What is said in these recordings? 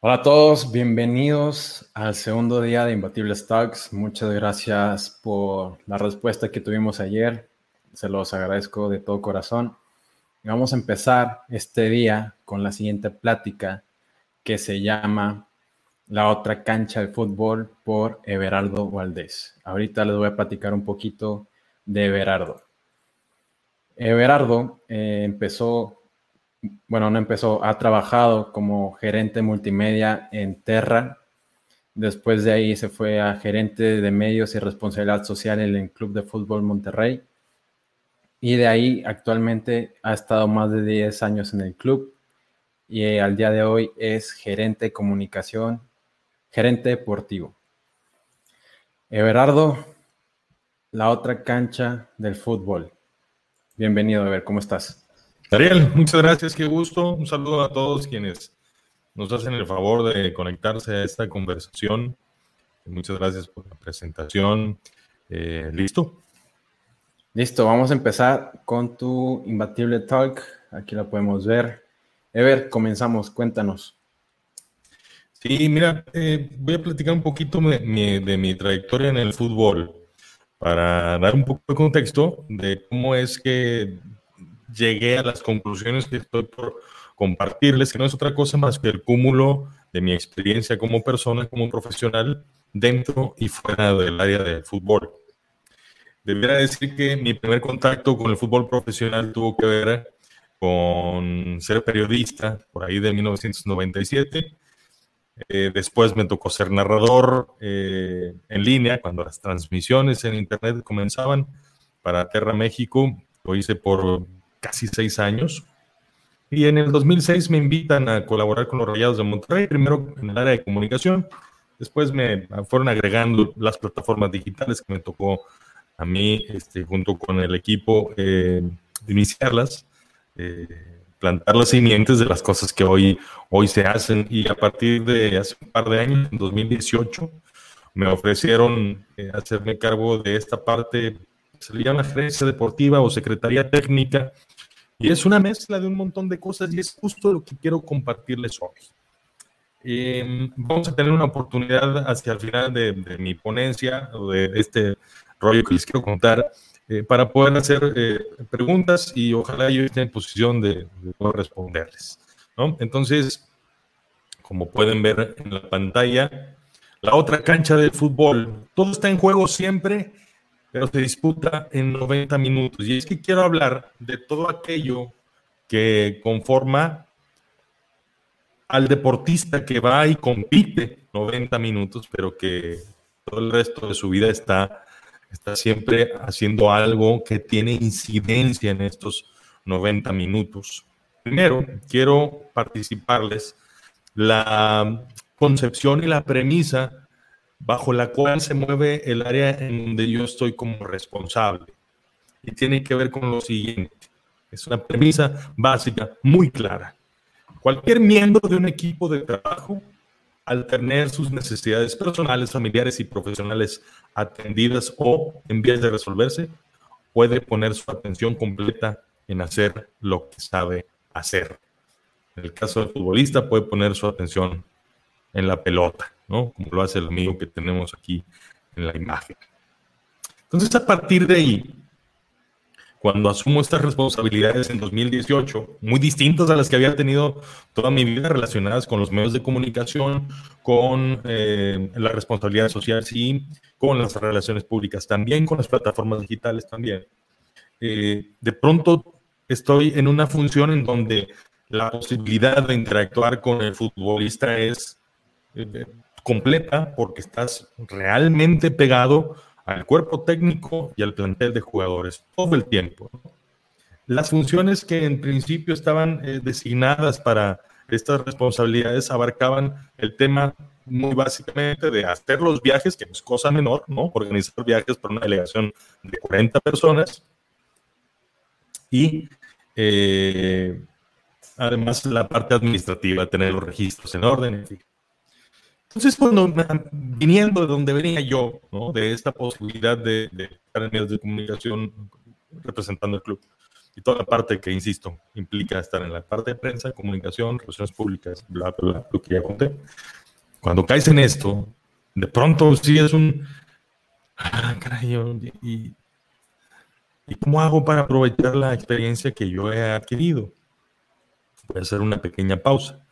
Hola a todos, bienvenidos al segundo día de Imbatibles Talks. Muchas gracias por la respuesta que tuvimos ayer. Se los agradezco de todo corazón. Vamos a empezar este día con la siguiente plática que se llama La otra cancha de fútbol por Everardo Valdés. Ahorita les voy a platicar un poquito de Everardo. Everardo eh, empezó bueno, no empezó, ha trabajado como gerente multimedia en Terra. Después de ahí se fue a gerente de medios y responsabilidad social en el Club de Fútbol Monterrey. Y de ahí actualmente ha estado más de 10 años en el club y eh, al día de hoy es gerente de comunicación, gerente deportivo. Everardo, la otra cancha del fútbol. Bienvenido, a ver, ¿cómo estás? Ariel, muchas gracias, qué gusto. Un saludo a todos quienes nos hacen el favor de conectarse a esta conversación. Muchas gracias por la presentación. Eh, ¿Listo? Listo, vamos a empezar con tu Imbatible Talk. Aquí la podemos ver. Ever, comenzamos, cuéntanos. Sí, mira, eh, voy a platicar un poquito de mi, de mi trayectoria en el fútbol para dar un poco de contexto de cómo es que llegué a las conclusiones que estoy por compartirles, que no es otra cosa más que el cúmulo de mi experiencia como persona, como profesional, dentro y fuera del área del fútbol. Debería decir que mi primer contacto con el fútbol profesional tuvo que ver con ser periodista, por ahí de 1997. Eh, después me tocó ser narrador eh, en línea, cuando las transmisiones en Internet comenzaban para Terra México. Lo hice por casi seis años. Y en el 2006 me invitan a colaborar con los Rayados de Monterrey, primero en el área de comunicación, después me fueron agregando las plataformas digitales que me tocó a mí, este, junto con el equipo, eh, iniciarlas, eh, plantar las simientes de las cosas que hoy, hoy se hacen. Y a partir de hace un par de años, en 2018, me ofrecieron eh, hacerme cargo de esta parte, se le llama gerencia deportiva o secretaría técnica y es una mezcla de un montón de cosas y es justo lo que quiero compartirles hoy. Em, vamos a tener una oportunidad hacia el final de, mi ponencia o de este rollo que les quiero contar eh, para poder hacer eh, preguntas y ojalá yo esté en posición de, poder responderles. Entonces, como pueden ver en la pantalla, la otra cancha de fútbol, todo está en juego siempre pero se disputa en 90 minutos. Y es que quiero hablar de todo aquello que conforma al deportista que va y compite 90 minutos, pero que todo el resto de su vida está, está siempre haciendo algo que tiene incidencia en estos 90 minutos. Primero, quiero participarles la concepción y la premisa bajo la cual se mueve el área en donde yo estoy como responsable. Y tiene que ver con lo siguiente. Es una premisa básica muy clara. Cualquier miembro de un equipo de trabajo, al tener sus necesidades personales, familiares y profesionales atendidas o en vías de resolverse, puede poner su atención completa en hacer lo que sabe hacer. En el caso del futbolista, puede poner su atención en la pelota. ¿No? Como lo hace el amigo que tenemos aquí en la imagen. Entonces, a partir de ahí, cuando asumo estas responsabilidades en 2018, muy distintas a las que había tenido toda mi vida relacionadas con los medios de comunicación, con eh, la responsabilidad social, sí, con las relaciones públicas también, con las plataformas digitales también. Eh, de pronto estoy en una función en donde la posibilidad de interactuar con el futbolista es eh, completa porque estás realmente pegado al cuerpo técnico y al plantel de jugadores todo el tiempo. Las funciones que en principio estaban eh, designadas para estas responsabilidades abarcaban el tema muy básicamente de hacer los viajes, que es cosa menor, ¿no? Organizar viajes para una delegación de 40 personas y eh, además la parte administrativa, tener los registros en orden, entonces, cuando viniendo de donde venía yo, ¿no? de esta posibilidad de, estar en medios de comunicación representando el club, y toda la parte que, insisto, implica estar en la parte de prensa, comunicación, relaciones públicas, bla, bla, bla, lo que ya conté. Cuando caes en esto, de pronto sí es un... Ah, caray, y, ¿y cómo hago para aprovechar la experiencia que yo he adquirido? Voy a hacer una pequeña pausa.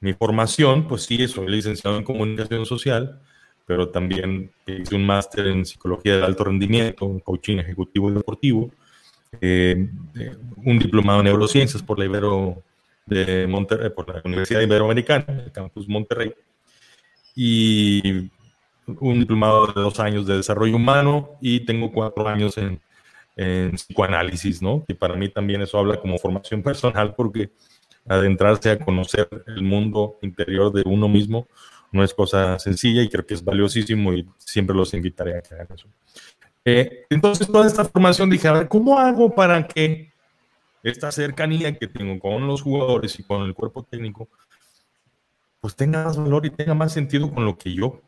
Mi formación, pues sí, soy licenciado en comunicación social, pero también hice un máster en psicología de alto rendimiento, en coaching ejecutivo y deportivo, eh, un diplomado en neurociencias por la Ibero de Monterrey, por la Universidad Iberoamericana, el campus Monterrey, y un diplomado de dos años de desarrollo humano y tengo cuatro años en, en psicoanálisis, ¿no? Que para mí también eso habla como formación personal porque adentrarse a conocer el mundo interior de uno mismo no es cosa sencilla y creo que es valiosísimo y siempre los invitaré a que hagan eso. Eh, entonces, toda esta formación dije, a ver, ¿cómo hago para que esta cercanía que tengo con los jugadores y con el cuerpo técnico, pues tenga más valor y tenga más sentido con lo que yo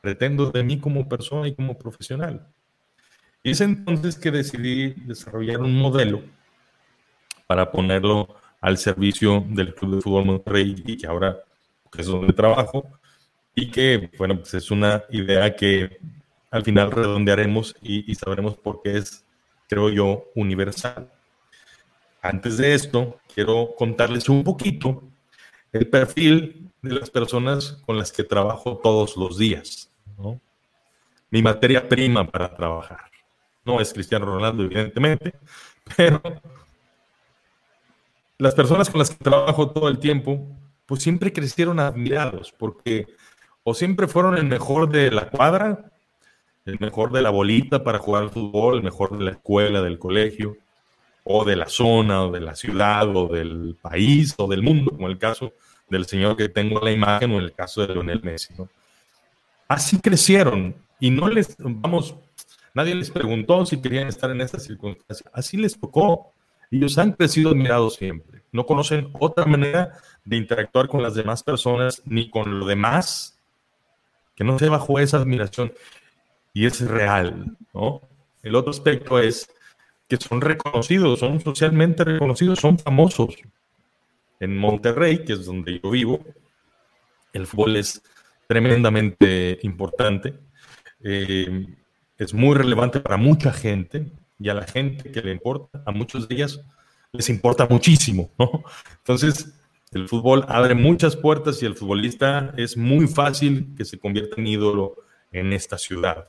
pretendo de mí como persona y como profesional? Y es entonces que decidí desarrollar un modelo para ponerlo al servicio del Club de Fútbol Monterrey y que ahora es donde trabajo y que, bueno, pues es una idea que al final redondearemos y, sabremos por qué es, creo yo, universal. Antes de esto, quiero contarles un poquito el perfil de las personas con las que trabajo todos los días. Mi materia prima para trabajar. No es Cristiano Ronaldo, evidentemente, pero las personas con las que trabajo todo el tiempo, pues siempre crecieron admirados, porque o siempre fueron el mejor de la cuadra, el mejor de la bolita para jugar al fútbol, el mejor de la escuela, del colegio, o de la zona, o de la ciudad, o del país, o del mundo, como el caso del señor que tengo en la imagen, o en el caso de Leonel Messi. Así crecieron, y no les, vamos, nadie les preguntó si querían estar en esta circunstancia, así les tocó. Ellos han crecido admirados siempre. No conocen otra manera de interactuar con las demás personas ni con lo demás que no sea bajo esa admiración. Y es real, ¿no? El otro aspecto es que son reconocidos, son socialmente reconocidos, son famosos. En Monterrey, que es donde yo vivo, el fútbol es tremendamente importante. Eh, es muy relevante para mucha gente y a la gente que le importa, a muchos de ellas les importa muchísimo, ¿no? Entonces, el fútbol abre muchas puertas y el futbolista es muy fácil que se convierta en ídolo en esta ciudad.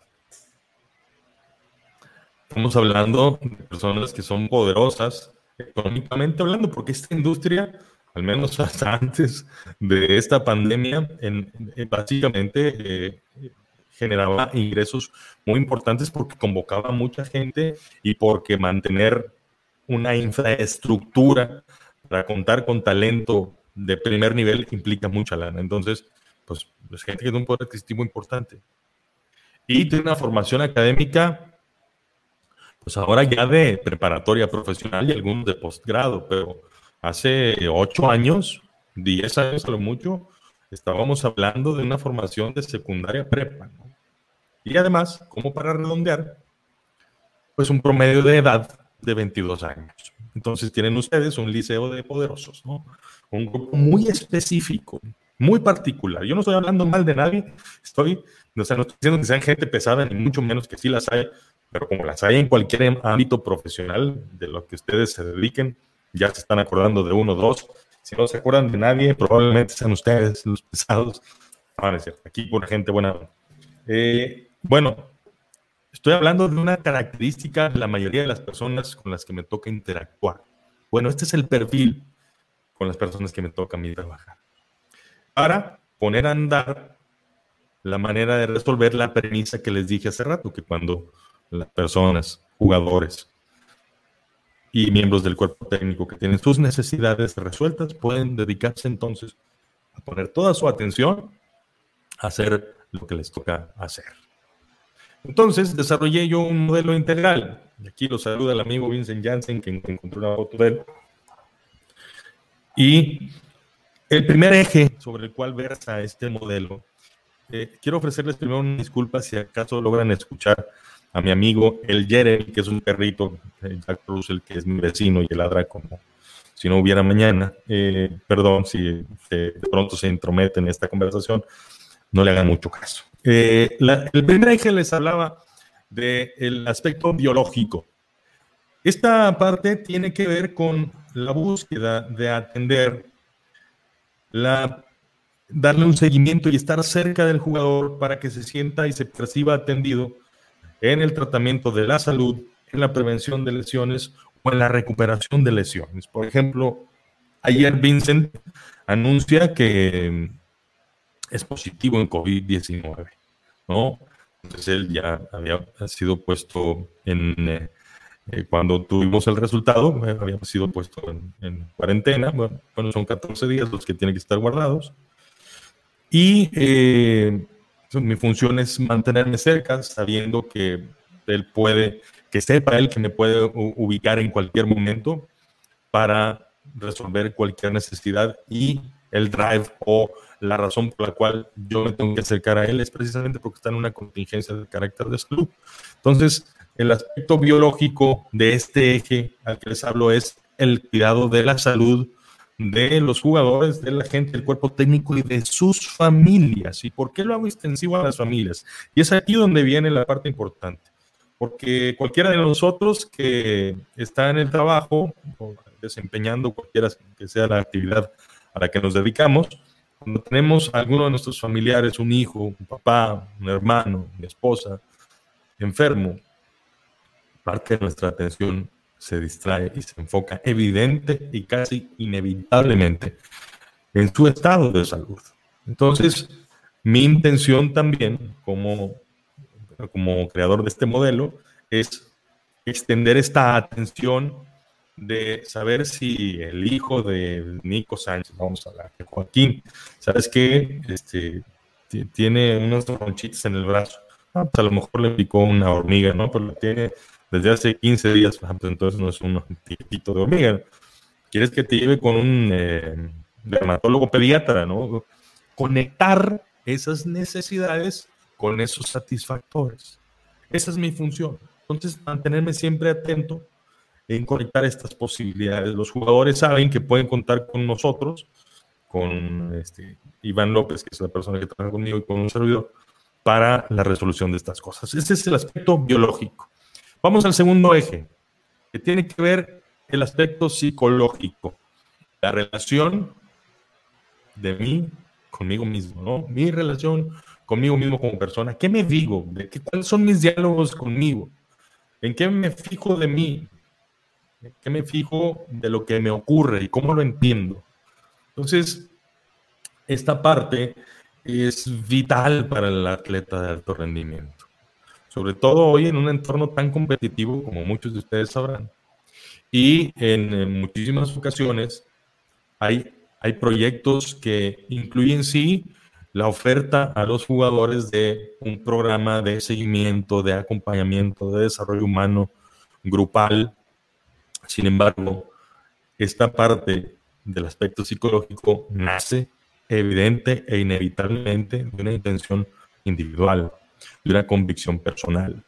Estamos hablando de personas que son poderosas económicamente hablando, porque esta industria, al menos hasta antes de esta pandemia, en, básicamente eh, generaba ingresos muy importantes porque convocaba a mucha gente y porque mantener una infraestructura para contar con talento de primer nivel implica mucha lana. Entonces, pues es gente que tiene un poder adquisitivo importante. Y tiene una formación académica, pues ahora ya de preparatoria profesional y algunos de posgrado, pero hace ocho años, diez años a lo mucho, estábamos hablando de una formación de secundaria prepa. Y además, como para redondear, pues un promedio de edad de 22 años. Entonces tienen ustedes un liceo de poderosos, ¿no? Un grupo muy específico, muy particular. Yo no estoy hablando mal de nadie, estoy, no estoy diciendo que sean gente pesada, ni mucho menos que sí las hay, pero como las hay en cualquier ámbito profesional de lo que ustedes se dediquen, ya se están acordando de uno o dos. Si no se acuerdan de nadie, probablemente sean ustedes los pesados. Ah, aquí por gente buena. Eh, bueno, Estoy hablando de una característica de la mayoría de las personas con las que me toca interactuar. Bueno, este es el perfil con las personas que me toca a mí trabajar. Para poner a andar la manera de resolver la premisa que les dije hace rato, que cuando las personas, jugadores y miembros del cuerpo técnico que tienen sus necesidades resueltas, pueden dedicarse entonces a poner toda su atención a hacer lo que les toca hacer. Entonces desarrollé yo un modelo integral. Y aquí lo saluda el amigo Vincent Janssen, que encontró una foto de él. Y el primer eje sobre el cual versa este modelo, eh, quiero ofrecerles primero una disculpa si acaso logran escuchar a mi amigo el Jeremy, que es un perrito, Jack Russell, que es mi vecino y que ladra como si no hubiera mañana. Eh, perdón si de pronto se entromete en esta conversación, no le hagan mucho caso. Eh, el primer les hablaba del aspecto biológico. Esta parte tiene que ver con la búsqueda de atender, la, darle un seguimiento y estar cerca del jugador para que se sienta y se perciba atendido en el tratamiento de la salud, en la prevención de lesiones o en la recuperación de lesiones. Por ejemplo, ayer Vincent anuncia que es positivo en COVID-19, ¿no? Entonces él ya había sido puesto en, eh, eh, cuando tuvimos el resultado, eh, había sido puesto en, cuarentena, bueno, son 14 días los que tienen que estar guardados. Y mi función es mantenerme cerca, sabiendo que él puede, que sepa él que me puede ubicar en cualquier momento para resolver cualquier necesidad y el drive o la razón por la cual yo me tengo que acercar a él es precisamente porque está en una contingencia de carácter de salud. Entonces, el aspecto biológico de este eje al que les hablo es el cuidado de la salud de los jugadores, de la gente, del cuerpo técnico y de sus familias. ¿Y por qué lo hago extensivo a las familias? Y es aquí donde viene la parte importante. Porque cualquiera de nosotros que está en el trabajo, desempeñando cualquiera que sea la actividad a la que nos dedicamos, cuando tenemos a alguno de nuestros familiares, un hijo, un papá, un hermano, una esposa, enfermo, parte de nuestra atención se distrae y se enfoca evidente y casi inevitablemente en su estado de salud. Entonces, mi intención también como, como creador de este modelo es extender esta atención de saber si el hijo de Nico Sánchez, vamos a hablar de Joaquín, ¿sabes qué? Este, tiene unos ronchitos en el brazo. Ah, pues a lo mejor le picó una hormiga, ¿no? Pero tiene desde hace 15 días, por ejemplo, entonces no es un tipito de hormiga. Quieres que te lleve con un eh, dermatólogo pediatra, ¿no? Conectar esas necesidades con esos satisfactores. Esa es mi función. Entonces, mantenerme siempre atento en conectar estas posibilidades. Los jugadores saben que pueden contar con nosotros, con este, Iván López, que es la persona que trabaja conmigo, y con un servidor, para la resolución de estas cosas. Ese es el aspecto biológico. Vamos al segundo eje, que tiene que ver el aspecto psicológico, la relación de mí conmigo mismo, ¿no? Mi relación conmigo mismo como persona. ¿Qué me digo? ¿De qué, ¿Cuáles son mis diálogos conmigo? ¿En qué me fijo de mí? ¿En qué me fijo de lo que me ocurre y cómo lo entiendo? Entonces, esta parte es vital para el atleta de alto rendimiento sobre todo hoy en un entorno tan competitivo como muchos de ustedes sabrán. Y en, muchísimas ocasiones hay, hay proyectos que incluyen sí la oferta a los jugadores de un programa de seguimiento, de acompañamiento, de desarrollo humano grupal. Sin embargo, esta parte del aspecto psicológico nace evidente e inevitablemente de una intención individual de una convicción personal,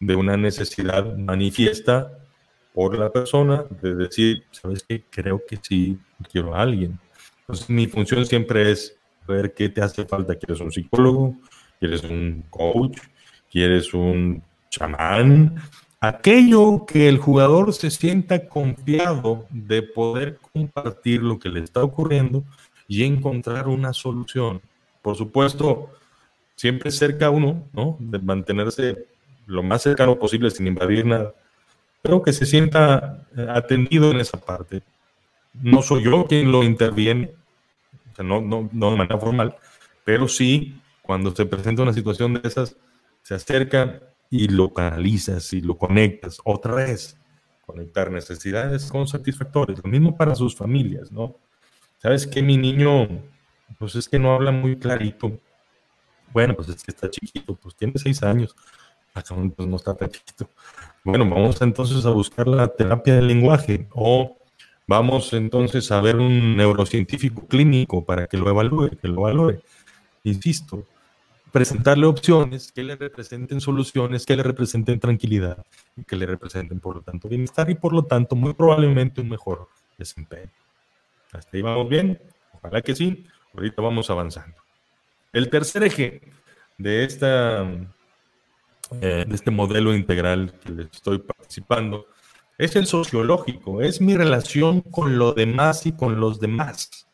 de una necesidad manifiesta por la persona de decir, ¿sabes qué? Creo que sí quiero a alguien. Entonces mi función siempre es ver qué te hace falta. ¿Quieres un psicólogo? ¿Quieres un coach? ¿Quieres un chamán? Aquello que el jugador se sienta confiado de poder compartir lo que le está ocurriendo y encontrar una solución. Por supuesto, siempre cerca uno, ¿no? De mantenerse lo más cercano posible sin invadir nada, pero que se sienta eh, atendido en esa parte. No soy yo quien lo interviene, no, no, no de manera formal, pero sí cuando se presenta una situación de esas, se acerca y lo canalizas y lo conectas otra vez. Conectar necesidades con satisfactores. Lo mismo para sus familias, ¿no? ¿Sabes que mi niño, pues es que no habla muy clarito? Bueno, pues es que está chiquito, pues tiene seis años. Pues no está tan chiquito. Bueno, vamos entonces a buscar la terapia del lenguaje o vamos entonces a ver un neurocientífico clínico para que lo evalúe, que lo valore. Insisto, presentarle opciones que le representen soluciones, que le representen tranquilidad que le representen, por lo tanto, bienestar y, por lo tanto, muy probablemente un mejor desempeño. ¿Hasta ahí vamos bien? Ojalá que sí. Ahorita vamos avanzando. El tercer eje de, esta, eh, de este modelo integral que estoy participando es el sociológico, es mi relación con lo demás y con los demás.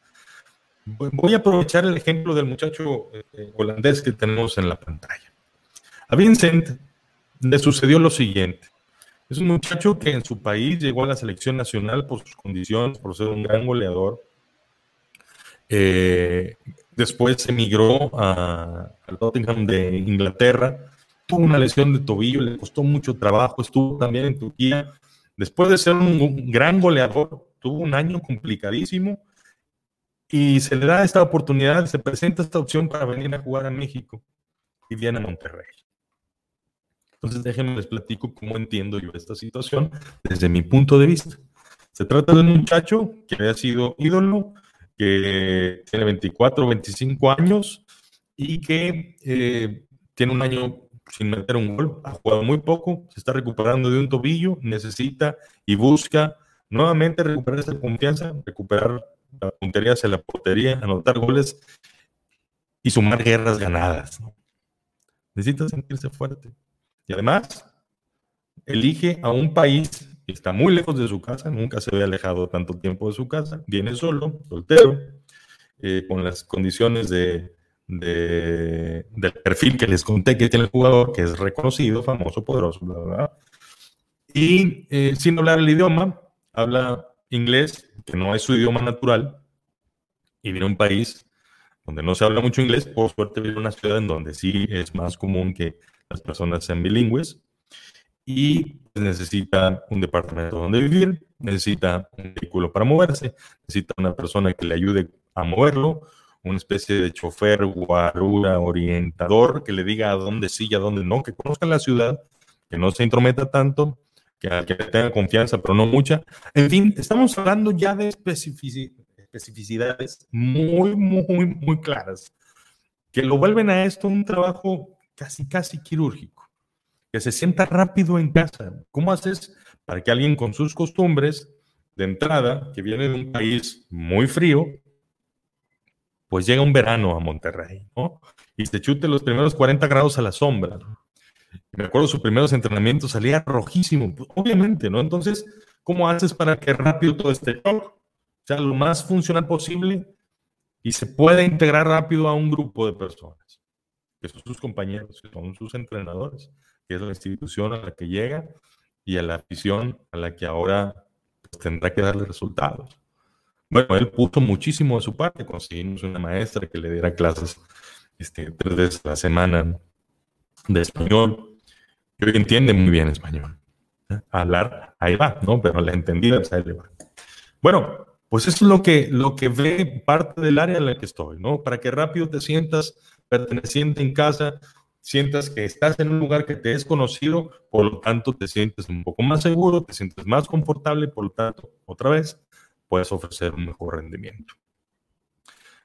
Voy a aprovechar el ejemplo del muchacho eh, holandés que tenemos en la pantalla. A Vincent le sucedió lo siguiente. Es un muchacho que en su país llegó a la selección nacional por sus condiciones, por ser un gran goleador. Eh, después emigró al Tottenham de Inglaterra. Tuvo una lesión de tobillo, le costó mucho trabajo. Estuvo también en Turquía Después de ser un gran goleador, tuvo un año complicadísimo y se le da esta oportunidad, se presenta esta opción para venir a jugar a México y viene a Monterrey. Entonces déjenme les platico cómo entiendo yo esta situación desde mi punto de vista. Se trata de un muchacho que había sido ídolo, que tiene 24 o 25 años y que eh, tiene un año sin meter un gol, ha jugado muy poco, se está recuperando de un tobillo, necesita y busca nuevamente recuperar esa confianza, recuperar la puntería hacia la portería, anotar goles y sumar guerras ganadas. Necesita sentirse fuerte. Y además, elige a un país que está muy lejos de su casa, nunca se había alejado tanto tiempo de su casa, viene solo, soltero, eh, con las condiciones de de, del perfil que les conté que tiene el jugador, que es reconocido, famoso, poderoso, Y eh, sin hablar el idioma, habla inglés, que no es su idioma natural, y viene a un país donde no se habla mucho inglés, por suerte viene a una ciudad en donde sí es más común que las personas sean bilingües, y necesita un departamento donde vivir, necesita un vehículo para moverse, necesita una persona que le ayude a moverlo, una especie de chofer, guarura, orientador, que le diga a dónde sí y a dónde no, que conozca la ciudad, que no se intrometa tanto, que, que tenga confianza, pero no mucha. En fin, estamos hablando ya de especificidades muy, muy, muy claras, que lo vuelven a esto un trabajo casi, casi quirúrgico, que se sienta rápido en casa. ¿Cómo haces para que alguien con sus costumbres de entrada, que viene de un país muy frío, pues llega un verano a Monterrey, ¿no? Y se chute los primeros 40 grados a la sombra. Me acuerdo sus primeros entrenamientos salía rojísimo, pues, obviamente, ¿no? Entonces, ¿cómo haces para que rápido todo este O sea, lo más funcional posible y se pueda integrar rápido a un grupo de personas, que son sus compañeros, que son sus entrenadores, que es la institución a la que llega y a la afición a la que ahora pues, tendrá que darle resultados. Bueno, él puso muchísimo de su parte, conseguimos una maestra que le diera clases este, tres veces a la semana de español, hoy entiende muy bien español. Hablar, ahí va, ¿no? Pero la entendida, pues ahí le va. Bueno, pues eso es lo que, lo que ve parte del área en la que estoy, ¿no? Para que rápido te sientas perteneciente en casa, sientas que estás en un lugar que te es conocido, por lo tanto te sientes un poco más seguro, te sientes más confortable, por lo tanto, otra vez, puedes ofrecer un mejor rendimiento.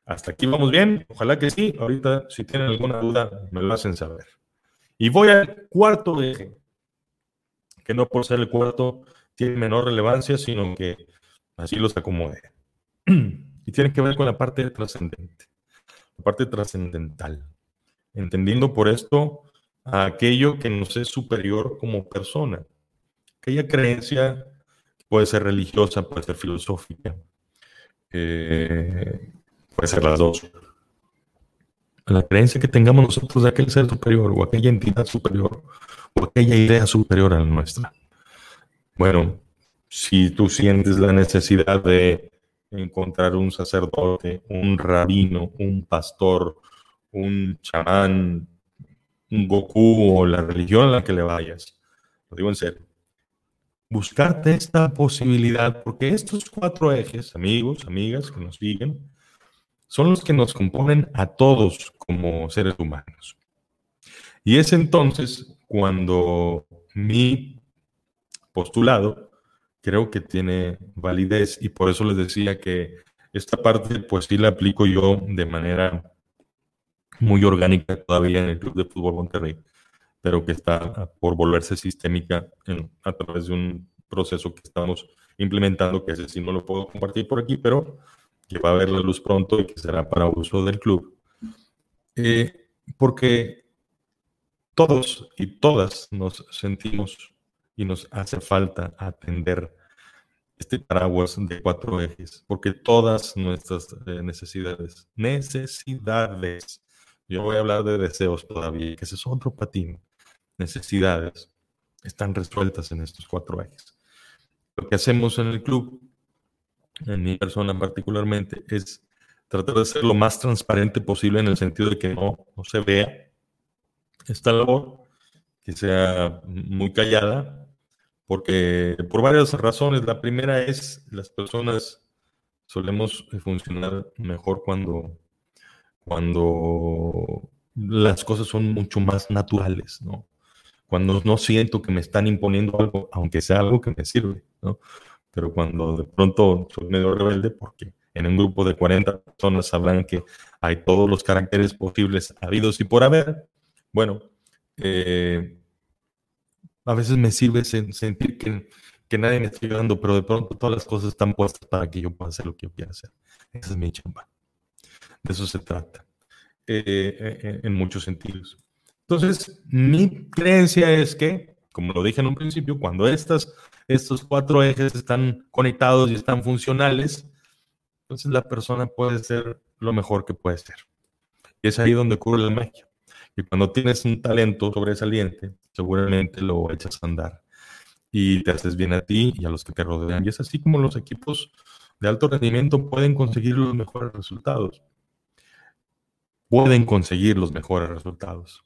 Hasta aquí vamos bien, ojalá que sí. Ahorita, si tienen alguna duda, me lo hacen saber. Y voy al cuarto eje, que no por ser el cuarto tiene menor relevancia, sino que así los acomode. Y tiene que ver con la parte trascendente, la parte trascendental. Entendiendo por esto a aquello que nos es superior como persona, aquella creencia Puede ser religiosa, puede ser filosófica, eh, puede ser las dos. La creencia que tengamos nosotros de aquel ser superior o aquella entidad superior o aquella idea superior a la nuestra. Bueno, si tú sientes la necesidad de encontrar un sacerdote, un rabino, un pastor, un chamán, un Goku o la religión a la que le vayas, lo digo en serio, buscarte esta posibilidad, porque estos cuatro ejes, amigos, amigas que nos siguen, son los que nos componen a todos como seres humanos. Y es entonces cuando mi postulado creo que tiene validez y por eso les decía que esta parte pues sí la aplico yo de manera muy orgánica todavía en el Club de Fútbol Monterrey, pero que está por volverse sistémica a través de un proceso que estamos implementando, que ese sí no lo puedo compartir por aquí, pero que va a ver la luz pronto y que será para uso del club. Eh, porque todos y todas nos sentimos y nos hace falta atender este paraguas de cuatro ejes, porque todas nuestras eh, necesidades, necesidades, yo voy a hablar de deseos todavía, que ese es otro patín, necesidades, están resueltas en estos cuatro ejes. Lo que hacemos en el club, en mi persona particularmente, es tratar de ser lo más transparente posible en el sentido de que no, no se vea esta labor, que sea muy callada, porque por varias razones. La primera es las personas solemos funcionar mejor cuando, cuando las cosas son mucho más naturales, ¿no? Cuando no siento que me están imponiendo algo, aunque sea algo que me sirve, ¿no? Pero cuando de pronto soy medio rebelde, porque en un grupo de 40 personas sabrán que hay todos los caracteres posibles habidos y por haber, bueno, eh, a veces me sirve sentir que, que nadie me está ayudando, pero de pronto todas las cosas están puestas para que yo pueda hacer lo que yo quiera hacer. Esa es mi chamba. De eso se trata, eh, eh, eh, en muchos sentidos. Entonces, mi creencia es que, como lo dije en un principio, cuando estas, estos cuatro ejes están conectados y están funcionales, entonces la persona puede ser lo mejor que puede ser. Y es ahí donde ocurre la magia. Y cuando tienes un talento sobresaliente, seguramente lo echas a andar y te haces bien a ti y a los que te rodean. Y es así como los equipos de alto rendimiento pueden conseguir los mejores resultados. Pueden conseguir los mejores resultados.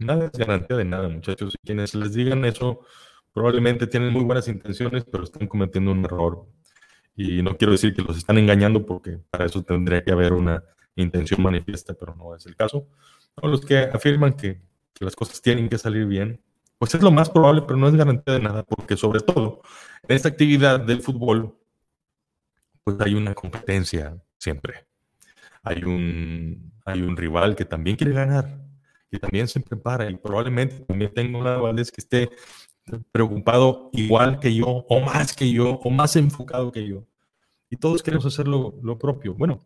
Nada es garantía de nada, muchachos. Y quienes les digan eso probablemente tienen muy buenas intenciones, pero están cometiendo un error. Y no quiero decir que los están engañando porque para eso tendría que haber una intención manifiesta, pero no es el caso. los que afirman que las cosas tienen que salir bien, pues es lo más probable, pero no es garantía de nada, porque sobre todo en esta actividad del fútbol, pues hay una competencia siempre. Hay un, hay un rival que también quiere ganar, que también se prepara y probablemente también tenga una Valdés que esté preocupado igual que yo, o más que yo, o más enfocado que yo. Y todos queremos hacer lo, lo propio. Bueno,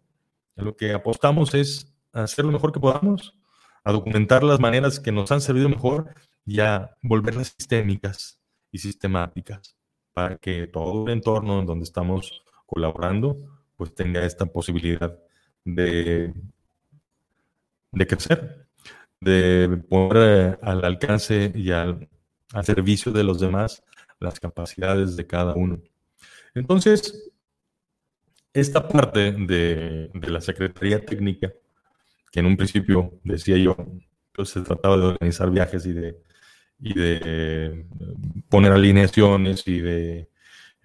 lo que apostamos es hacer lo mejor que podamos, a documentar las maneras que nos han servido mejor y a volverlas sistémicas y sistemáticas para que todo el entorno en donde estamos colaborando pues tenga esta posibilidad de, de crecer, de poner al alcance y al, servicio de los demás las capacidades de cada uno. Entonces, esta parte de, de la Secretaría Técnica, que en un principio decía yo, pues se trataba de organizar viajes y de y de eh, poner alineaciones y de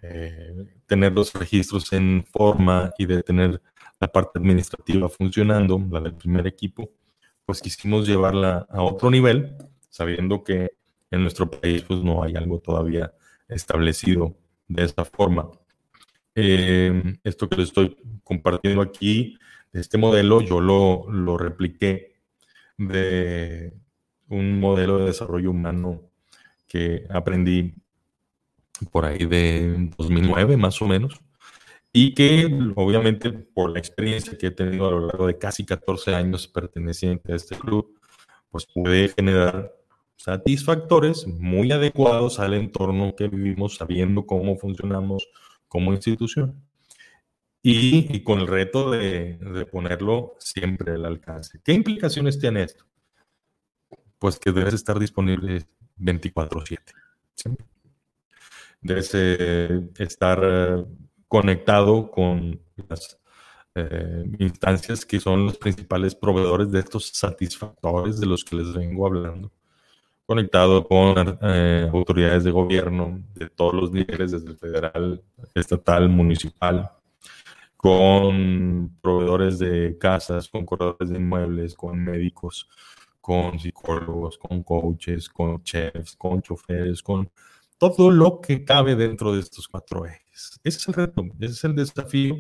eh, tener los registros en forma y de tener la parte administrativa funcionando, la del primer equipo, pues quisimos llevarla a otro nivel, sabiendo que en nuestro país pues no hay algo todavía establecido de esta forma. Eh, esto que les estoy compartiendo aquí, este modelo, yo lo, lo repliqué de, un modelo de desarrollo humano que aprendí por ahí de 2009 más o menos y que obviamente por la experiencia que he tenido a lo largo de casi 14 años perteneciente a este club, pues puede generar satisfactores muy adecuados al entorno que vivimos, sabiendo cómo funcionamos como institución. Y, con el reto de, de, ponerlo siempre al alcance. ¿Qué implicaciones tiene esto? pues que debes estar disponible 24/7. Debes eh, estar eh, conectado con las eh, instancias que son los principales proveedores de estos satisfactores de los que les vengo hablando. Conectado con autoridades de gobierno de todos los niveles, desde el federal, estatal, municipal, con proveedores de casas, con corredores de inmuebles, con médicos, con psicólogos, con coaches, con chefs, con choferes, con todo lo que cabe dentro de estos cuatro ejes. Ese es el reto, ese es el desafío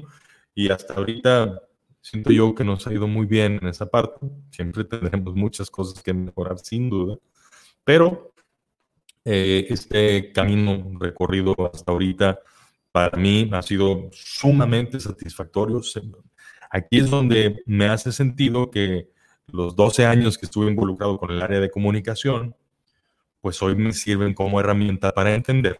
y hasta ahorita siento yo que nos ha ido muy bien en esa parte. Siempre tendremos muchas cosas que mejorar, sin duda. Pero eh, este camino recorrido hasta ahorita para mí ha sido sumamente satisfactorio. Aquí es donde me hace sentido que los 12 años que estuve involucrado con el área de comunicación, pues hoy me sirven como herramienta para entender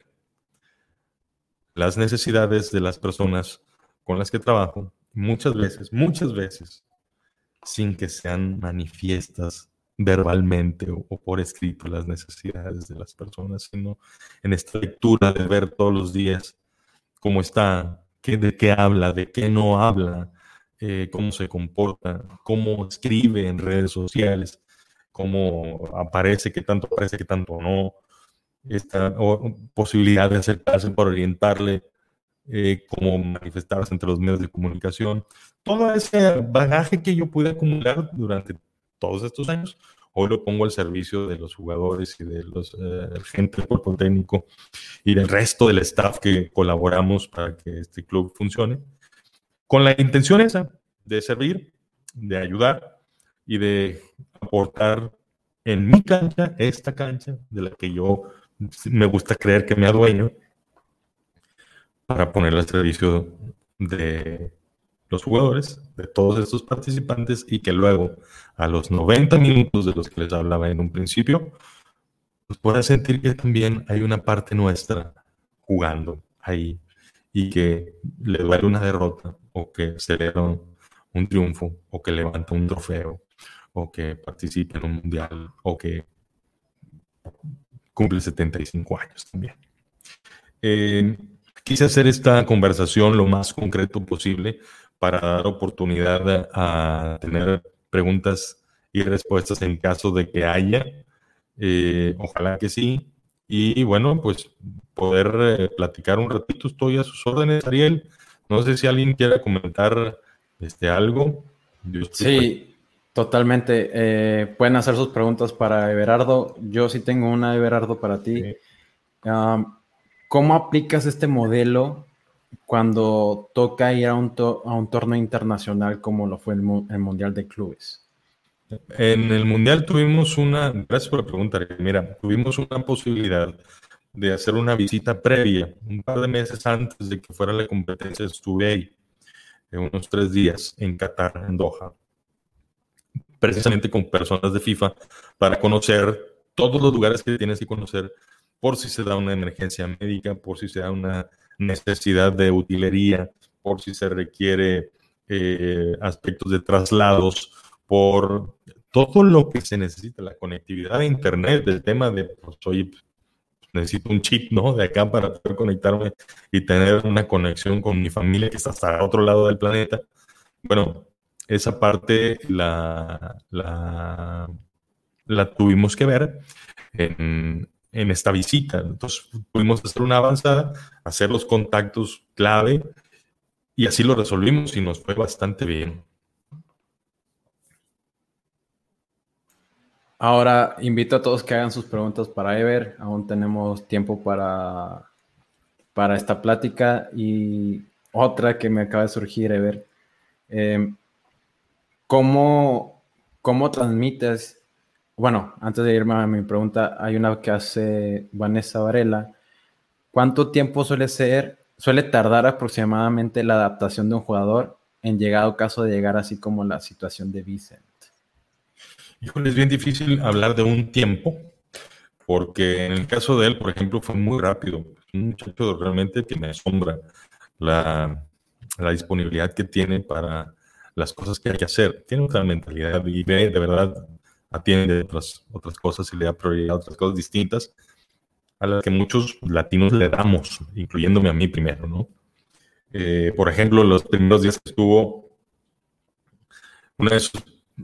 las necesidades de las personas con las que trabajo, muchas veces, muchas veces, sin que sean manifiestas verbalmente o, por escrito las necesidades de las personas, sino en esta lectura de ver todos los días cómo está, qué, de qué habla, de qué no habla, eh, cómo se comporta, cómo escribe en redes sociales, cómo aparece, qué tanto aparece, qué tanto no, esta posibilidad de acercarse por orientarle eh, cómo manifestarse entre los medios de comunicación. Todo ese bagaje que yo pude acumular durante todos estos años, hoy lo pongo al servicio de los jugadores y de los eh, gente del cuerpo técnico y del resto del staff que colaboramos para que este club funcione, con la intención esa de servir, de ayudar y de aportar en mi cancha, esta cancha de la que yo me gusta creer que me adueño, para poner al servicio de los jugadores, de todos estos participantes, y que luego, a los 90 minutos de los que les hablaba en un principio, pues pueda sentir que también hay una parte nuestra jugando ahí y que le duele una derrota o que celebra un triunfo o que levanta un trofeo o que participe en un mundial o que cumple 75 años también. Eh, quise hacer esta conversación lo más concreto posible para dar oportunidad a, tener preguntas y respuestas en caso de que haya. Eh, ojalá que sí. Y bueno, pues poder eh, platicar un ratito. Estoy a sus órdenes, Ariel. No sé si alguien quiera comentar este, algo. sí, Totalmente. Eh, pueden hacer sus preguntas para Everardo. Yo sí tengo una, Everardo, para ti. ¿Cómo aplicas este modelo cuando toca ir a un, a un torneo internacional como lo fue el, Mundial de Clubes? En el Mundial tuvimos una, gracias por la pregunta, mira, tuvimos una posibilidad de hacer una visita previa, un par de meses antes de que fuera la competencia, estuve ahí, en unos tres días en Qatar, en Doha precisamente con personas de FIFA para conocer todos los lugares que tienes que conocer por si se da una emergencia médica, por si se da una necesidad de utilería, por si se requiere eh, aspectos de traslados, por todo lo que se necesita, la conectividad de Internet, el tema de, pues, oye, necesito un chip, ¿no? De acá para poder conectarme y tener una conexión con mi familia que está hasta otro lado del planeta. Bueno, esa parte la, la, tuvimos que ver en, esta visita. Entonces pudimos hacer una avanzada, hacer los contactos clave y así lo resolvimos y nos fue bastante bien. Ahora invito a todos que hagan sus preguntas para Ever. Aún tenemos tiempo para, para esta plática y otra que me acaba de surgir, Ever. Eh, ¿Cómo, cómo transmites? Bueno, antes de irme a mi pregunta, hay una que hace Vanessa Varela. ¿Cuánto tiempo suele ser, suele tardar aproximadamente la adaptación de un jugador en llegado caso de llegar así como la situación de Vicent? Híjole, es bien difícil hablar de un tiempo, porque en el caso de él, por ejemplo, fue muy rápido. Un muchacho realmente que me asombra la, la disponibilidad que tiene para las cosas que hay que hacer. Tiene otra mentalidad y ve, de verdad, atiende otras, otras cosas y le da prioridad a otras cosas distintas a las que muchos latinos le damos, incluyéndome a mí primero, ¿no? Eh, por ejemplo, los primeros días que estuvo, una de sus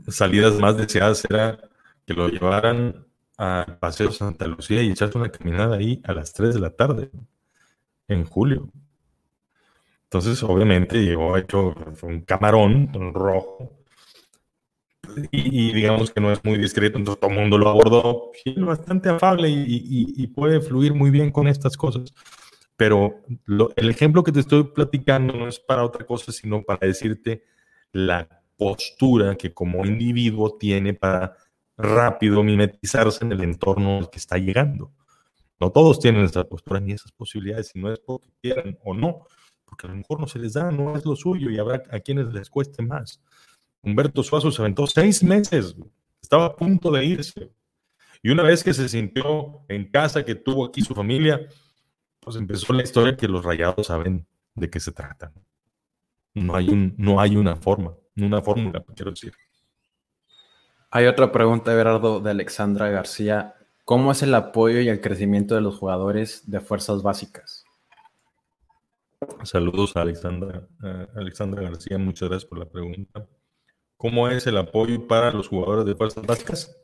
salidas más deseadas era que lo llevaran a Paseo Santa Lucía y echarse una caminada ahí a las 3 de la tarde, en julio. Entonces, obviamente, llegó hecho un camarón un rojo. Y, digamos que no es muy discreto, entonces todo el mundo lo abordó. Y bastante afable y, puede fluir muy bien con estas cosas. Pero el ejemplo que te estoy platicando no es para otra cosa, sino para decirte la postura que como individuo tiene para rápido mimetizarse en el entorno al que está llegando. No todos tienen esa postura ni esas posibilidades, si no es porque quieran o no, porque a lo mejor no se les da, no es lo suyo y habrá a quienes les cueste más. Humberto Suazo se aventó seis meses, estaba a punto de irse. Y una vez que se sintió en casa, que tuvo aquí su familia, pues empezó la historia que los rayados saben de qué se trata. No hay, no hay una forma, una fórmula, quiero decir. Hay otra pregunta, Everardo, de Alexandra García. ¿Cómo es el apoyo y el crecimiento de los jugadores de fuerzas básicas? Saludos a Alexandra, Alexandra García, muchas gracias por la pregunta. ¿Cómo es el apoyo para los jugadores de fuerzas básicas?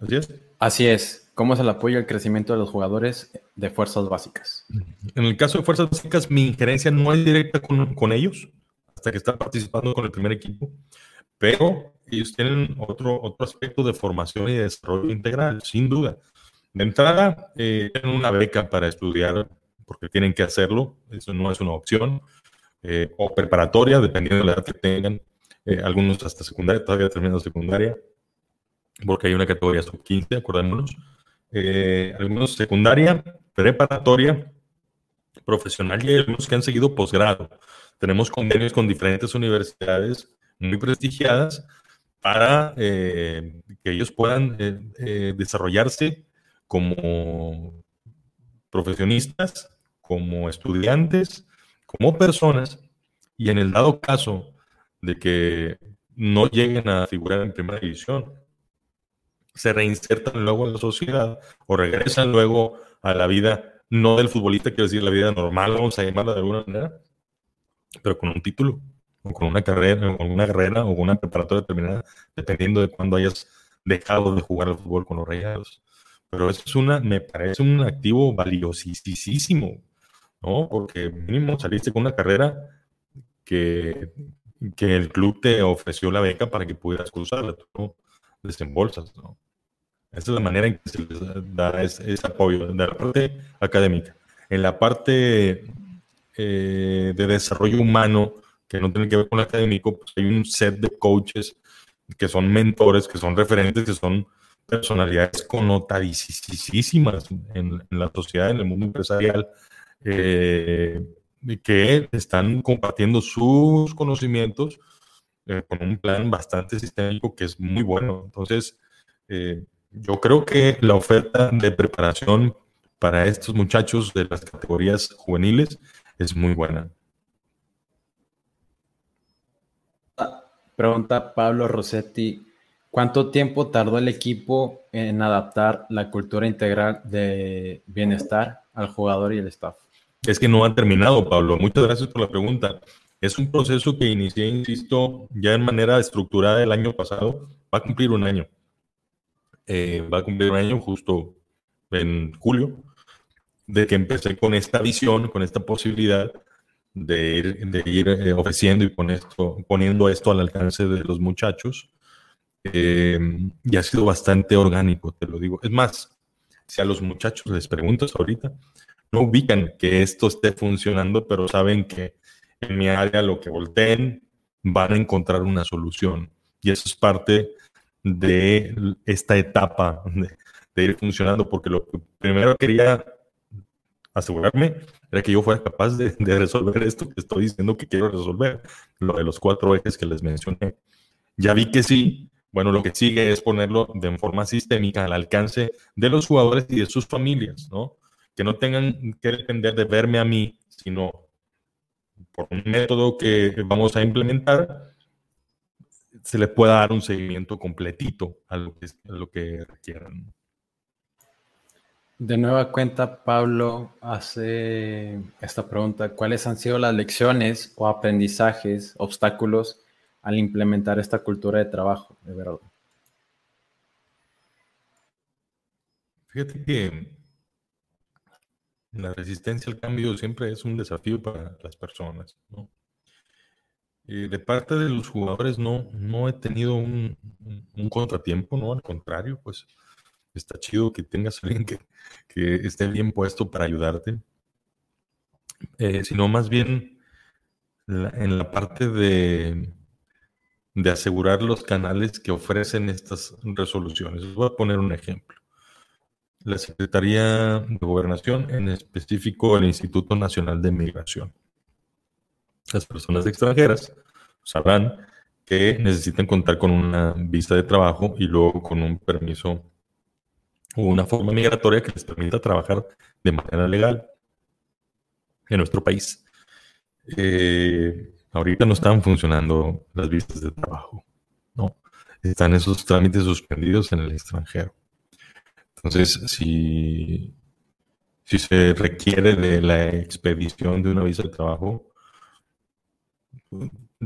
Así es. Así es. ¿Cómo es el apoyo el crecimiento de los jugadores de fuerzas básicas? En el caso de fuerzas básicas, mi injerencia no es directa con, con ellos, hasta que están participando con el primer equipo, pero ellos tienen otro, otro aspecto de formación y de desarrollo integral, sin duda. De entrada, eh, tienen una beca para estudiar, porque tienen que hacerlo, eso no es una opción, eh, o preparatoria, dependiendo de la edad que tengan, eh, algunos hasta secundaria, todavía terminando secundaria, porque hay una categoría sub-15, acordémonos. Eh, algunos secundaria, preparatoria, profesional y algunos que han seguido posgrado. Tenemos convenios con diferentes universidades muy prestigiadas para que ellos puedan desarrollarse como profesionistas, como estudiantes, como personas, y en el dado caso de que no lleguen a figurar en primera división, se reinsertan luego en la sociedad o regresan luego a la vida, no del futbolista, quiero decir, la vida normal, vamos a llamarla de alguna manera, pero con un título, o con una carrera, o con una carrera, o con una preparatoria terminada, dependiendo de cuándo hayas dejado de jugar al fútbol con los rayados. Pero eso es una, me parece un activo valiosísimo, ¿no? Porque mínimo saliste con una carrera que, que el club te ofreció la beca para que pudieras cruzarla, tú no desembolsas, ¿no? Esa es la manera en que se les da ese, apoyo, de la parte académica. En la parte eh, de desarrollo humano, que no tiene que ver con lo académico, pues hay un set de coaches que son mentores, que son referentes, que son personalidades connotadísimas en, en la sociedad, en el mundo empresarial, eh, que están compartiendo sus conocimientos eh, con un plan bastante sistémico que es muy bueno. Entonces, eh, yo creo que la oferta de preparación para estos muchachos de las categorías juveniles es muy buena. Pregunta Pablo Rossetti, ¿cuánto tiempo tardó el equipo en adaptar la cultura integral de bienestar al jugador y el staff? Es que no ha terminado, Pablo. Muchas gracias por la pregunta. Es un proceso que inicié, insisto, ya en manera estructurada el año pasado. Va a cumplir un año. Eh, va a cumplir un año justo en julio, de que empecé con esta visión, con esta posibilidad de ir, eh, ofreciendo y poniendo esto al alcance de los muchachos. Eh, y ha sido bastante orgánico, te lo digo. Es más, si a los muchachos les preguntas ahorita, no ubican que esto esté funcionando, pero saben que en mi área lo que volteen van a encontrar una solución. Y eso es parte de esta etapa de, ir funcionando, porque lo que primero quería asegurarme era que yo fuera capaz de, resolver esto que estoy diciendo que quiero resolver, lo de los cuatro ejes que les mencioné. Ya vi que sí, bueno, lo que sigue es ponerlo de forma sistémica al alcance de los jugadores y de sus familias, ¿no? Que no tengan que depender de verme a mí, sino por un método que vamos a implementar, se le pueda dar un seguimiento completito a lo que, a lo que requieran. De nueva cuenta, Pablo hace esta pregunta. ¿Cuáles han sido las lecciones o aprendizajes, obstáculos al implementar esta cultura de trabajo, de verdad? Fíjate que la resistencia al cambio siempre es un desafío para las personas. ¿no? de parte de los jugadores no, no he tenido un, contratiempo, ¿no? Al contrario, pues está chido que tengas alguien que, esté bien puesto para ayudarte. Eh, sino más bien en la parte de, de asegurar los canales que ofrecen estas resoluciones. Voy a poner un ejemplo. La Secretaría de Gobernación, en específico el Instituto Nacional de Migración. Las personas extranjeras sabrán que necesitan contar con una visa de trabajo y luego con un permiso o una forma migratoria que les permita trabajar de manera legal en nuestro país. Eh, Ahorita no están funcionando las visas de trabajo, ¿no? Están esos trámites suspendidos en el extranjero. Entonces, si, si se requiere de la expedición de una visa de trabajo,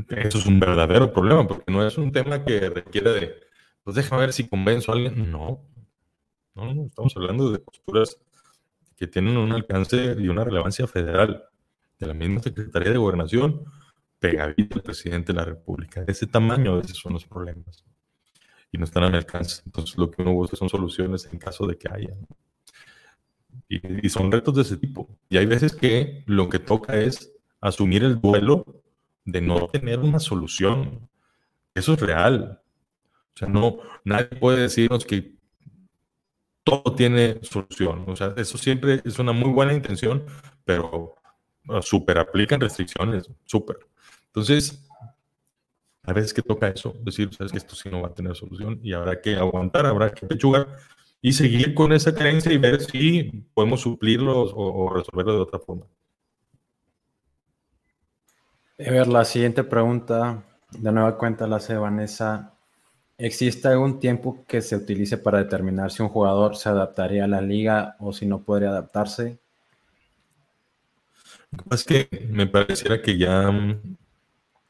eso es un verdadero problema, porque no es un tema que requiere de, pues déjame ver si convenzo a alguien. No, no, no, estamos hablando de posturas que tienen un alcance y una relevancia federal de la misma Secretaría de Gobernación pegadito al presidente de la República. De ese tamaño a veces son los problemas. Y no están al alcance. Entonces lo que uno busca son soluciones en caso de que haya. Y, son retos de ese tipo. Y hay veces que lo que toca es asumir el duelo de no tener una solución. Eso es real. O sea, no, nadie puede decirnos que todo tiene solución. O sea, eso siempre es una muy buena intención, pero súper aplican restricciones, súper. Entonces, a veces que toca eso, decir, sabes que esto sí no va a tener solución y habrá que aguantar, habrá que pechugar y seguir con esa carencia y ver si podemos suplirlo o, resolverlo de otra forma. A ver, la siguiente pregunta, de nueva cuenta la hace Vanessa. ¿Existe algún tiempo que se utilice para determinar si un jugador se adaptaría a la liga o si no podría adaptarse? Es que me pareciera que ya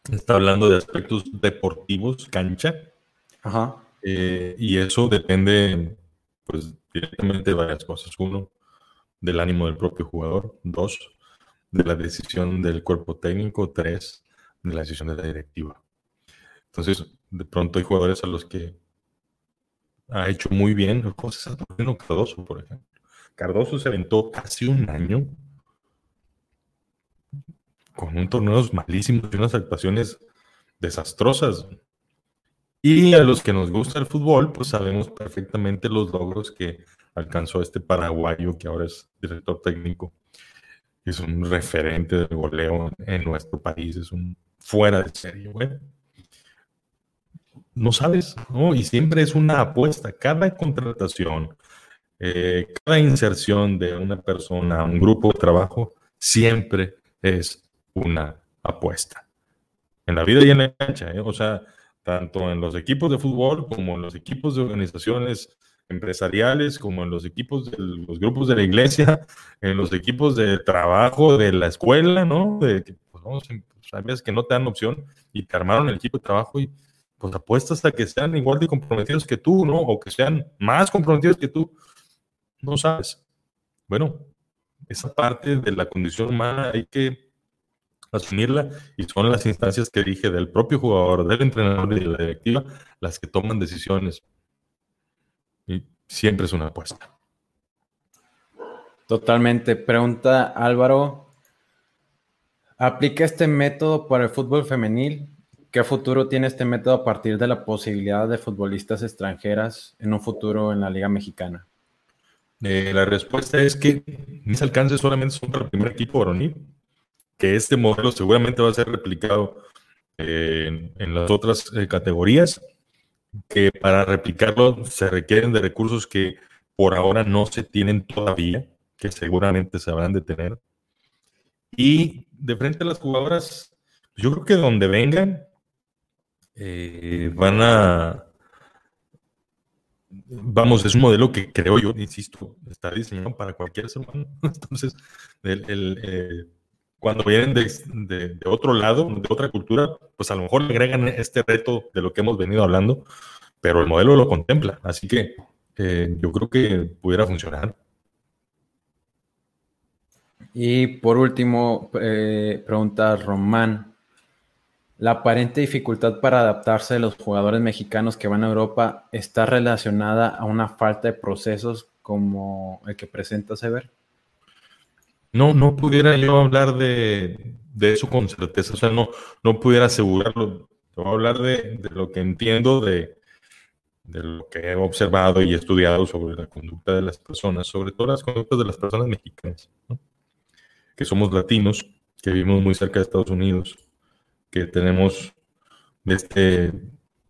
Está hablando de aspectos deportivos, cancha. Ajá. Eh, y eso depende, pues, directamente de varias cosas. Uno, del ánimo del propio jugador. Dos, de la decisión del cuerpo técnico. Tres, de la decisión de la directiva. Entonces, de pronto hay jugadores a los que ha hecho muy bien. Cardoso, por ejemplo. Cardoso se aventó casi un año con un torneo malísimo y unas actuaciones desastrosas. Y a los que nos gusta el fútbol, pues sabemos perfectamente los logros que alcanzó este paraguayo que ahora es director técnico. Es un referente del goleo en nuestro país, es un fuera de serie, güey. No sabes, ¿no? Y siempre es una apuesta. Cada contratación, eh, cada inserción de una persona un grupo de trabajo, siempre es una apuesta. En la vida y en la cancha, ¿eh? o sea, tanto en los equipos de fútbol como en los equipos de organizaciones empresariales, como en los equipos de los grupos de la iglesia, en los equipos de trabajo de la escuela, ¿no? De que, pues, vamos, sabes que no te dan opción y te armaron el equipo de trabajo y pues apuestas a que sean igual de comprometidos que tú, ¿no? O que sean más comprometidos que tú. No sabes. Bueno, esa parte de la condición humana hay que asumirla y son las instancias que dije del propio jugador, del entrenador y de la directiva las que toman decisiones. Y siempre es una apuesta. Totalmente. Pregunta Álvaro, ¿aplica este método para el fútbol femenil? ¿Qué futuro tiene este método a partir de la posibilidad de futbolistas extranjeras en un futuro en la Liga Mexicana? Eh, la respuesta es que mis alcances solamente son para el primer equipo varonil que este modelo seguramente va a ser replicado en, las otras eh, categorías, que para replicarlo se requieren de recursos que por ahora no se tienen todavía, que seguramente se habrán de tener. Y de frente a las jugadoras, yo creo que donde vengan, eh, van a... Vamos, es un modelo que creo yo, insisto, está diseñado para cualquier ser humano. Entonces, el, eh, cuando vienen de, otro lado, de otra cultura, pues a lo mejor le agregan este reto de lo que hemos venido hablando, pero el modelo lo contempla, así que eh, yo creo que pudiera funcionar. Y por último, eh, pregunta Román. ¿La aparente dificultad para adaptarse de los jugadores mexicanos que van a Europa está relacionada a una falta de procesos como el que presenta Sever? No, no pudiera yo hablar de, de eso con certeza, o sea, no, no pudiera asegurarlo. Te voy a hablar de, de lo que entiendo de, de lo que he observado y estudiado sobre la conducta de las personas, sobre todo las conductas de las personas mexicanas, que somos latinos, que vivimos muy cerca de Estados Unidos, que tenemos este,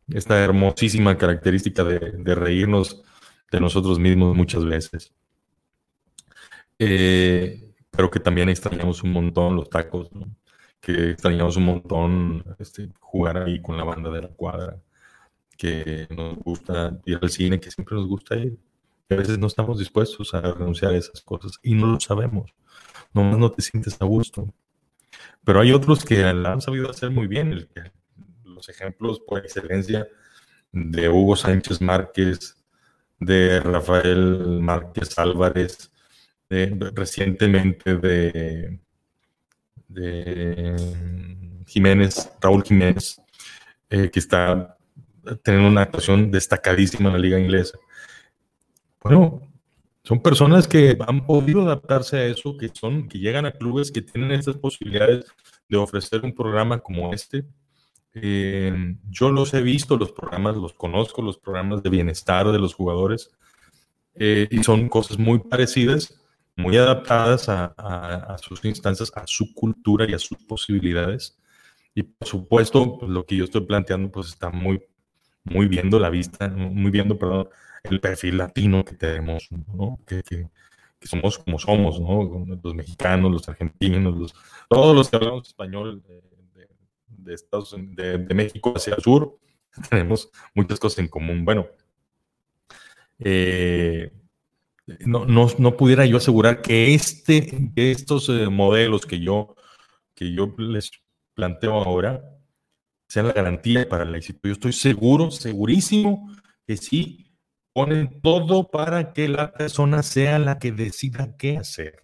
esta hermosísima característica de, reírnos de nosotros mismos muchas veces. Eh, pero que también extrañamos un montón los tacos, que extrañamos un montón este, jugar ahí con la banda de la cuadra, que nos gusta ir al cine, que siempre nos gusta ir. A veces no estamos dispuestos a renunciar a esas cosas y no lo sabemos. Nomás no te sientes a gusto. Pero hay otros que la han sabido hacer muy bien. los ejemplos por excelencia de Hugo Sánchez Márquez, de Rafael Márquez Álvarez, recientemente de, de Jiménez, Raúl Jiménez, eh, que está tener una actuación destacadísima en la liga inglesa. Bueno, son personas que han podido adaptarse a eso, que son, que llegan a clubes que tienen estas posibilidades de ofrecer un programa como este. Eh, yo los he visto, los programas, los conozco, los programas de bienestar de los jugadores, eh, y son cosas muy parecidas, muy adaptadas a, a, sus instancias, a su cultura y a sus posibilidades. Y por supuesto, pues, lo que yo estoy planteando, pues está muy muy viendo la vista, muy viendo, perdón, el perfil latino que tenemos, ¿no? Que, que, somos como somos, ¿no? Los mexicanos, los argentinos, los, todos los que hablamos español de, de, Estados, de, de, México hacia el sur, tenemos muchas cosas en común. Bueno, eh, no, no, no, pudiera yo asegurar que, este, estos eh, modelos que yo, que yo les planteo ahora sea la garantía para el éxito. Yo estoy seguro, segurísimo que sí ponen todo para que la persona sea la que decida qué hacer.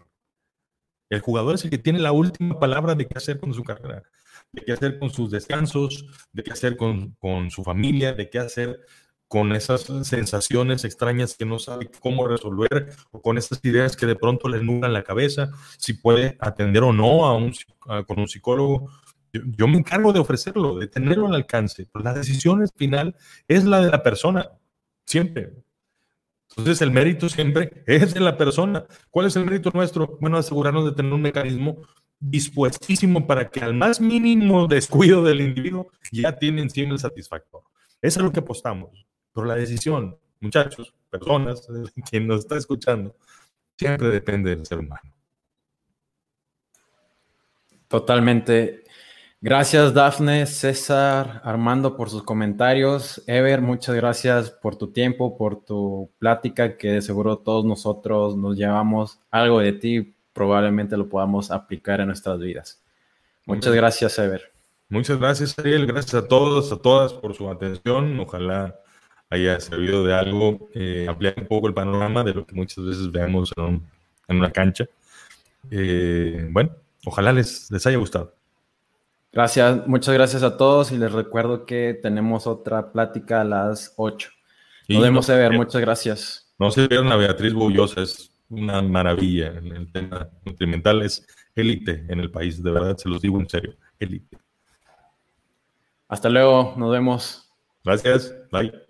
El jugador es el que tiene la última palabra de qué hacer con su carrera, de qué hacer con sus descansos, de qué hacer con su familia, de qué hacer con esas sensaciones extrañas que no sabe cómo resolver o con esas ideas que de pronto le nublan la cabeza, si puede atender o no a un, con un psicólogo, yo, me encargo de ofrecerlo, de tenerlo al alcance, pero la decisión final es la de la persona, siempre. Entonces el mérito siempre es de la persona. ¿Cuál es el mérito nuestro? Bueno, asegurarnos de tener un mecanismo dispuestísimo para que al más mínimo descuido del individuo ya tiene encima el satisfactor. Eso es lo que apostamos. Pero la decisión, muchachos, personas, quien nos está escuchando, siempre depende del ser humano. Totalmente. Gracias, Dafne, César, Armando, por sus comentarios. Ever, muchas gracias por tu tiempo, por tu plática, que de seguro todos nosotros nos llevamos algo de ti, probablemente lo podamos aplicar en nuestras vidas. Muchas gracias, Ever. Muchas gracias, Ariel. Gracias a todos, a todas por su atención. Ojalá haya servido de algo, eh, ampliar un poco el panorama de lo que muchas veces vemos en, una cancha. Eh, bueno, ojalá les, les haya gustado. Gracias, muchas gracias a todos y les recuerdo que tenemos otra plática a las 8. Nos vemos, ver, muchas gracias. No se pierdan a Beatriz Bullosa, es una maravilla en el tema nutrimental, es élite en el país, de verdad, se los digo en serio, élite. Hasta luego, nos vemos. Gracias, bye.